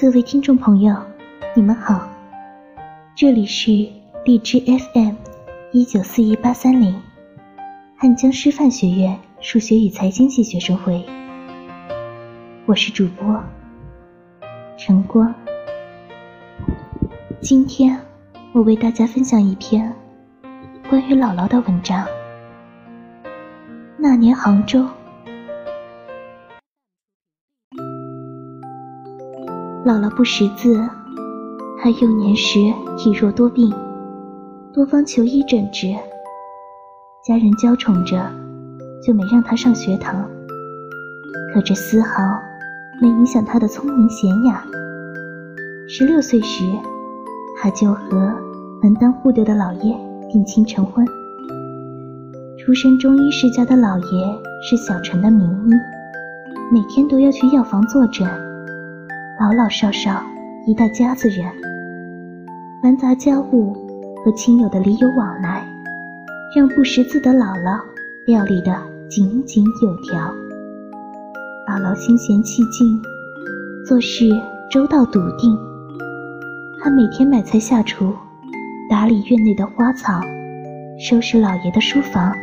各位听众朋友，你们好，这里是荔枝 FM 一九四一八三零，汉江师范学院数学与财经系学生会，我是主播晨光。今天我为大家分享一篇关于姥姥的文章。那年杭州。姥姥不识字，她幼年时体弱多病，多方求医诊治，家人娇宠着，就没让她上学堂。可这丝毫没影响她的聪明贤雅。十六岁时，她就和门当户对的老爷定亲成婚。出身中医世家的老爷是小城的名医，每天都要去药房坐诊。老老少少一大家子人，繁杂家务和亲友的礼有往来，让不识字的姥姥料理得井井有条。姥姥心闲气静，做事周到笃定。她每天买菜下厨，打理院内的花草，收拾老爷的书房。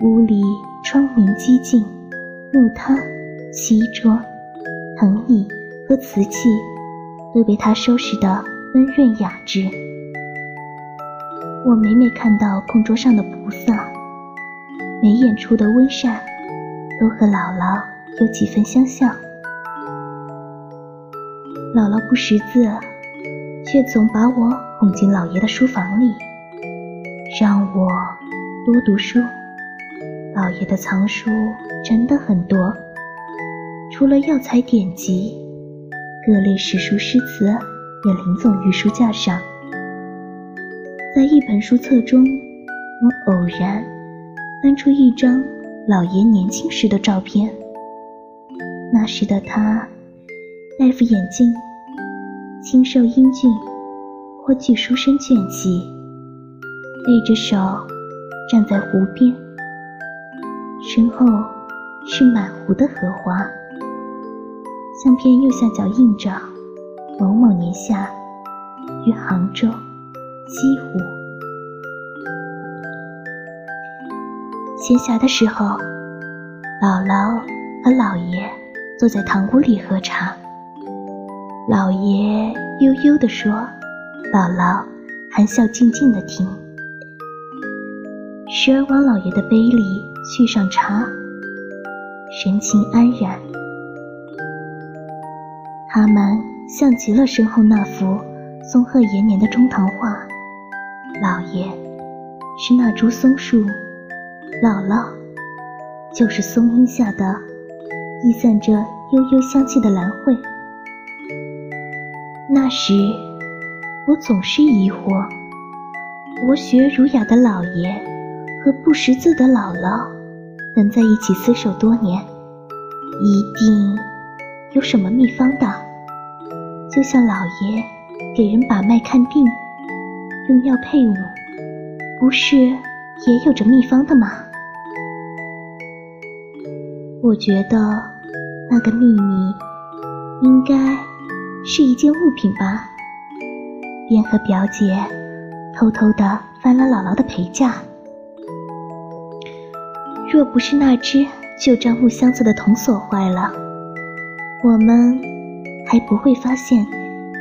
屋里窗明几净，木榻、西桌。藤椅和瓷器都被他收拾得温润雅致。我每每看到供桌上的菩萨、眉眼处的温善，都和姥姥有几分相像。姥姥不识字，却总把我哄进老爷的书房里，让我多读书。老爷的藏书真的很多。除了药材典籍，各类史书诗词也林总于书架上。在一本书册中，我偶然翻出一张老爷年轻时的照片。那时的他戴副眼镜，清瘦英俊，颇具书生卷气，背着手站在湖边，身后是满湖的荷花。相片右下角印着“某某年夏于杭州西湖”。闲暇的时候，姥姥和姥爷坐在堂屋里喝茶。姥爷悠悠地说，姥姥含笑静静地听，时而往姥爷的杯里续上茶，神情安然。他们像极了身后那幅松鹤延年的中堂画，老爷是那株松树，姥姥就是松荫下的溢散着悠悠香气的兰蕙。那时我总是疑惑，博学儒雅的老爷和不识字的姥姥能在一起厮守多年，一定有什么秘方的。就像老爷给人把脉看病，用药配伍，不是也有着秘方的吗？我觉得那个秘密应该是一件物品吧。便和表姐偷偷的翻了姥姥的陪嫁。若不是那只旧樟木箱子的铜锁坏了，我们。还不会发现，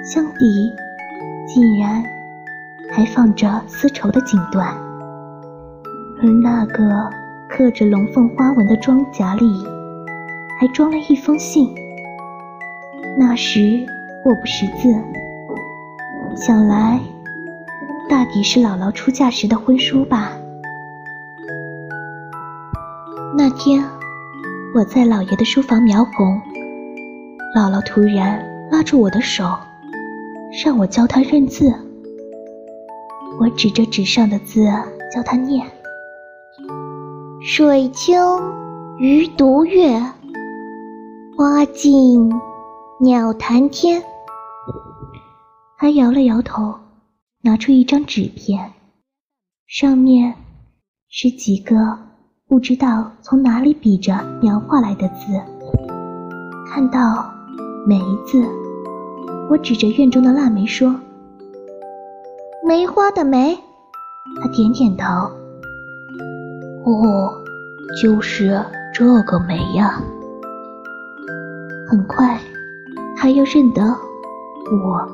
箱底竟然还放着丝绸的锦缎，而那个刻着龙凤花纹的装夹里，还装了一封信。那时我不识字，想来大抵是姥姥出嫁时的婚书吧。那天我在老爷的书房描红。姥姥突然拉住我的手，让我教她认字。我指着纸上的字教她念：“水清鱼独月，花尽鸟谈天。”她摇了摇头，拿出一张纸片，上面是几个不知道从哪里比着描画来的字，看到。梅子。我指着院中的腊梅说：“梅花的梅。”他点点头。哦，就是这个梅呀。很快，他又认得我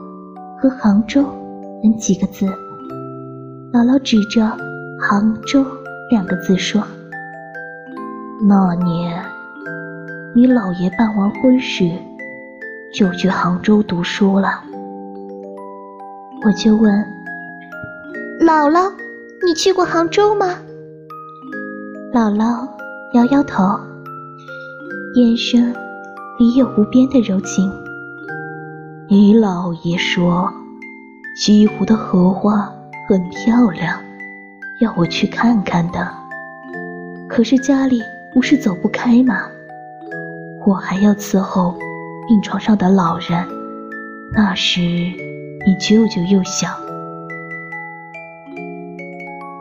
和杭州等几个字。姥姥指着“杭州”两个字说：“那年，你姥爷办完婚事，就去杭州读书了。”我就问：“姥姥，你去过杭州吗？”姥姥摇摇头，眼神里有无边的柔情。你姥爷说，西湖的荷花。很漂亮，要我去看看的。可是家里不是走不开吗？我还要伺候病床上的老人。那时你舅舅又小。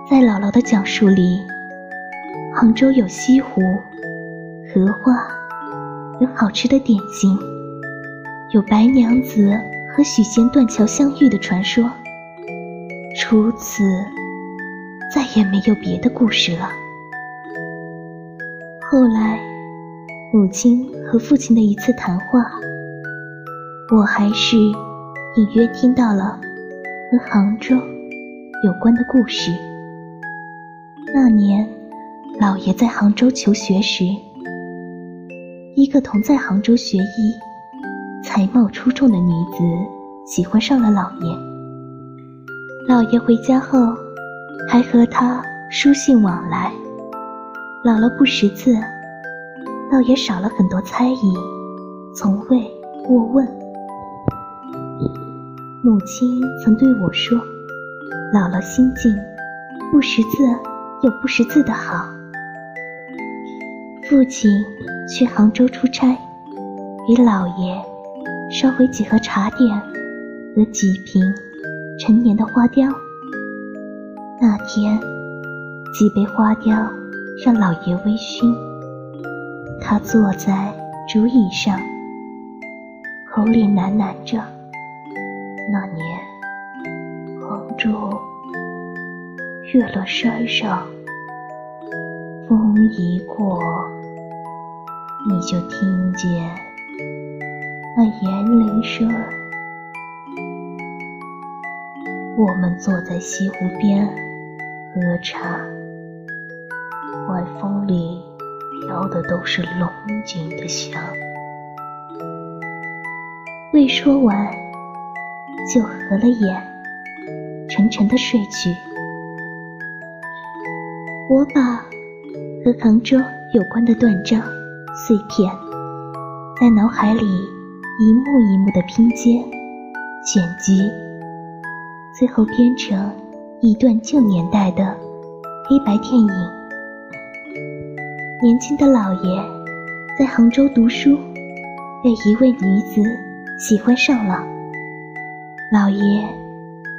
在姥姥的讲述里，杭州有西湖、荷花，有好吃的点心，有白娘子和许仙断桥相遇的传说。除此，再也没有别的故事了。后来，母亲和父亲的一次谈话，我还是隐约听到了和杭州有关的故事。那年，老爷在杭州求学时，一个同在杭州学医、才貌出众的女子喜欢上了老爷。老爷回家后，还和她书信往来。姥姥不识字，倒也少了很多猜疑，从未过问。母亲曾对我说：“姥姥心静，不识字有不识字的好。”父亲去杭州出差，给老爷捎回几盒茶点和几瓶。陈年的花雕。那天，几杯花雕让老爷微醺。他坐在竹椅上，口里喃喃着：“那年，杭州越了山上，风一过，你就听见那银铃声。”我们坐在西湖边喝茶，晚风里飘的都是龙井的香。未说完，就合了眼，沉沉的睡去。我把和杭州有关的断章碎片，在脑海里一幕一幕的拼接、剪辑。最后编成一段旧年代的黑白电影。年轻的老爷在杭州读书，被一位女子喜欢上了。老爷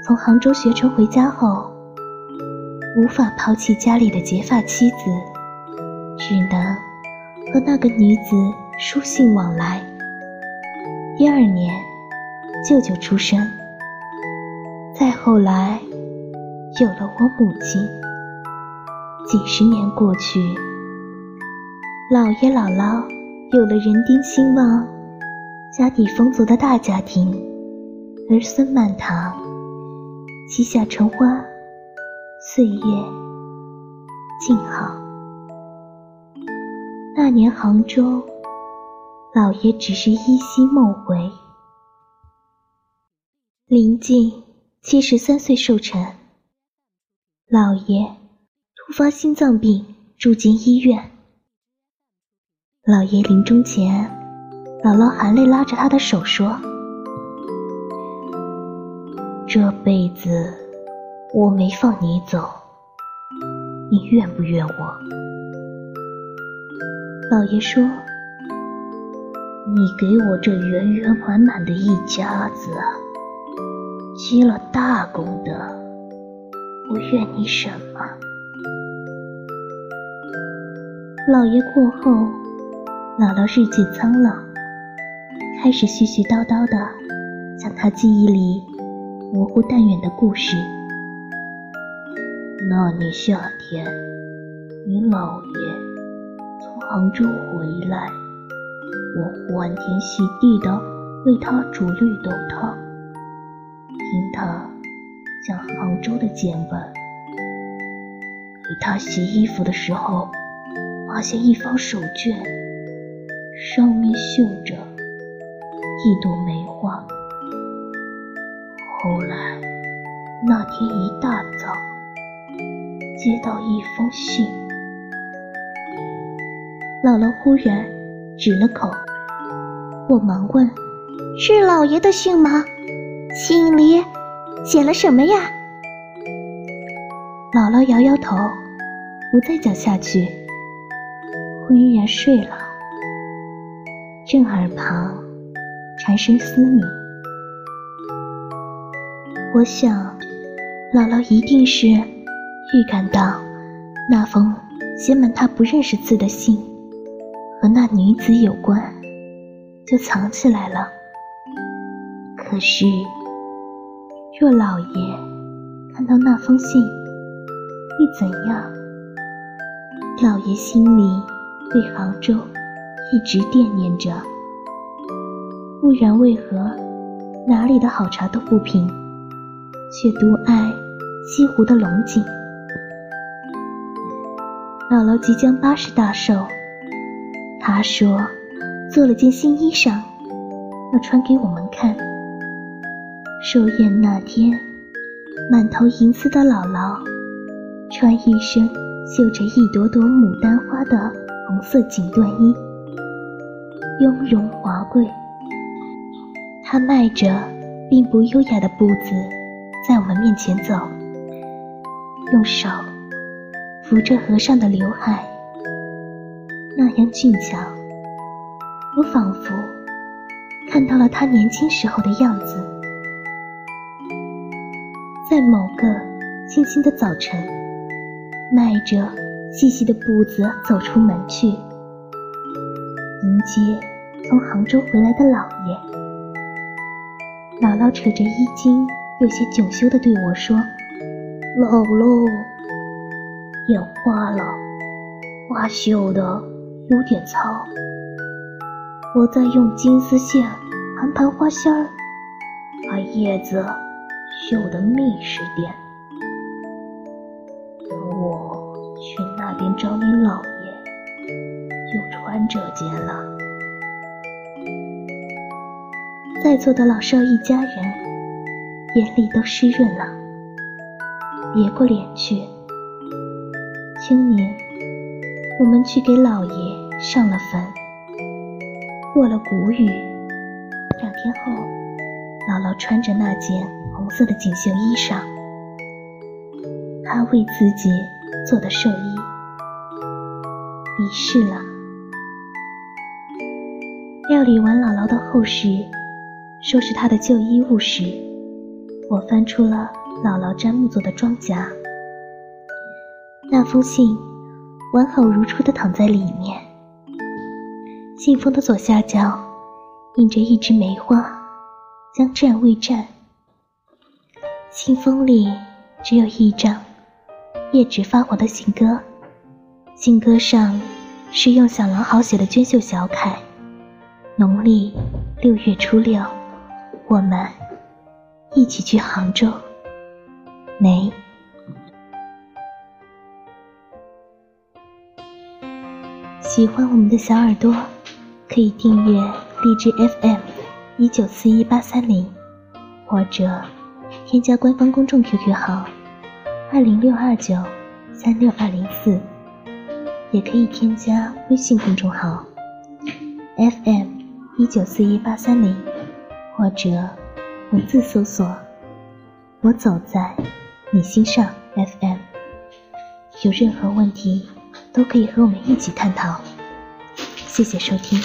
从杭州学成回家后，无法抛弃家里的结发妻子，只能和那个女子书信往来。第二年，舅舅出生。再后来，有了我母亲。几十年过去，姥爷姥姥有了人丁兴旺、家底丰足的大家庭，儿孙满堂，膝下成花，岁月静好。那年杭州，老爷只是依稀梦回，临近。七十三岁寿辰，老爷突发心脏病住进医院。老爷临终前，姥姥含泪拉着他的手说：“这辈子我没放你走，你怨不怨我？”老爷说：“你给我这圆圆满满的一家子。”积了大功德，我怨你什么？老爷过后，姥姥日渐苍老，开始絮絮叨叨的讲她记忆里模糊淡远的故事。那年夏天，你姥爷从杭州回来，我欢天喜地的为他煮绿豆汤，听他讲杭州的见闻。给他洗衣服的时候，发现一方手绢，上面绣着一朵梅花。后来那天一大早。接到一封信，姥姥忽然止了口。我忙问：“是老爷的信吗？信里写了什么呀？”姥姥摇摇头，不再讲下去，昏然睡了。正耳旁蝉声嘶鸣，我想，姥姥一定是。预感到那封写满他不认识字的信和那女子有关，就藏起来了。可是，若老爷看到那封信，会怎样？老爷心里对杭州一直惦念着，不然为何哪里的好茶都不品，却独爱西湖的龙井？姥姥即将八十大寿，她说做了件新衣裳，要穿给我们看。寿宴那天，满头银丝的姥姥穿一身绣着一朵朵牡丹花的红色锦缎衣，雍容华贵。他迈着并不优雅的步子在我们面前走，用手。扶着额上的刘海，那样俊俏，我仿佛看到了他年轻时候的样子。在某个清新的早晨，迈着细细的步子走出门去，迎接从杭州回来的老爷。姥姥扯着衣襟，有些窘羞地对我说：“姥姥。”眼花了，花绣的有点糙，我再用金丝线盘盘花心儿，把叶子绣得密实点。等我去那边找你姥爷，就穿这件了。在座的老少一家人眼里都湿润了，别过脸去。清明，我们去给老爷上了坟。过了谷雨，两天后，姥姥穿着那件红色的锦绣衣裳，她为自己做的寿衣，离世了。料理完姥姥的后事，收拾她的旧衣物时，我翻出了姥姥詹木做的装夹。那封信完好如初地躺在里面，信封的左下角印着一枝梅花，将战未战。信封里只有一张页纸发黄的信鸽，信鸽上是用小狼毫写的娟秀小楷：“农历六月初六，我们一起去杭州。”梅。喜欢我们的小耳朵，可以订阅荔枝 FM 一九四一八三零，或者添加官方公众 QQ 号二零六二九三六二零四，也可以添加微信公众号 FM 一九四一八三零，或者文字搜索“我走在你心上 FM”。有任何问题。都可以和我们一起探讨。谢谢收听。